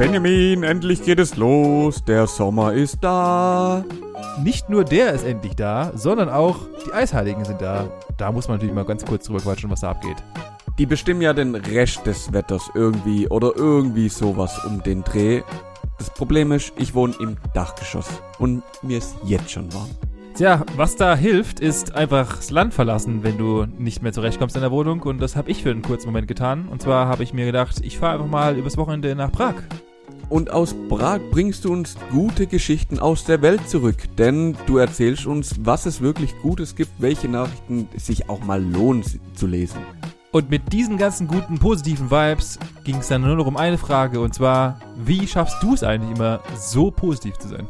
Benjamin, endlich geht es los. Der Sommer ist da. Nicht nur der ist endlich da, sondern auch die Eisheiligen sind da. Da muss man natürlich mal ganz kurz drüber quatschen, was da abgeht. Die bestimmen ja den Rest des Wetters irgendwie oder irgendwie sowas um den Dreh. Das Problem ist, ich wohne im Dachgeschoss und mir ist jetzt schon warm. Tja, was da hilft, ist einfach das Land verlassen, wenn du nicht mehr zurechtkommst in der Wohnung. Und das habe ich für einen kurzen Moment getan. Und zwar habe ich mir gedacht, ich fahre einfach mal übers Wochenende nach Prag. Und aus Prag bringst du uns gute Geschichten aus der Welt zurück, denn du erzählst uns, was es wirklich Gutes gibt, welche Nachrichten sich auch mal lohnen zu lesen. Und mit diesen ganzen guten, positiven Vibes ging es dann nur noch um eine Frage, und zwar, wie schaffst du es eigentlich immer, so positiv zu sein?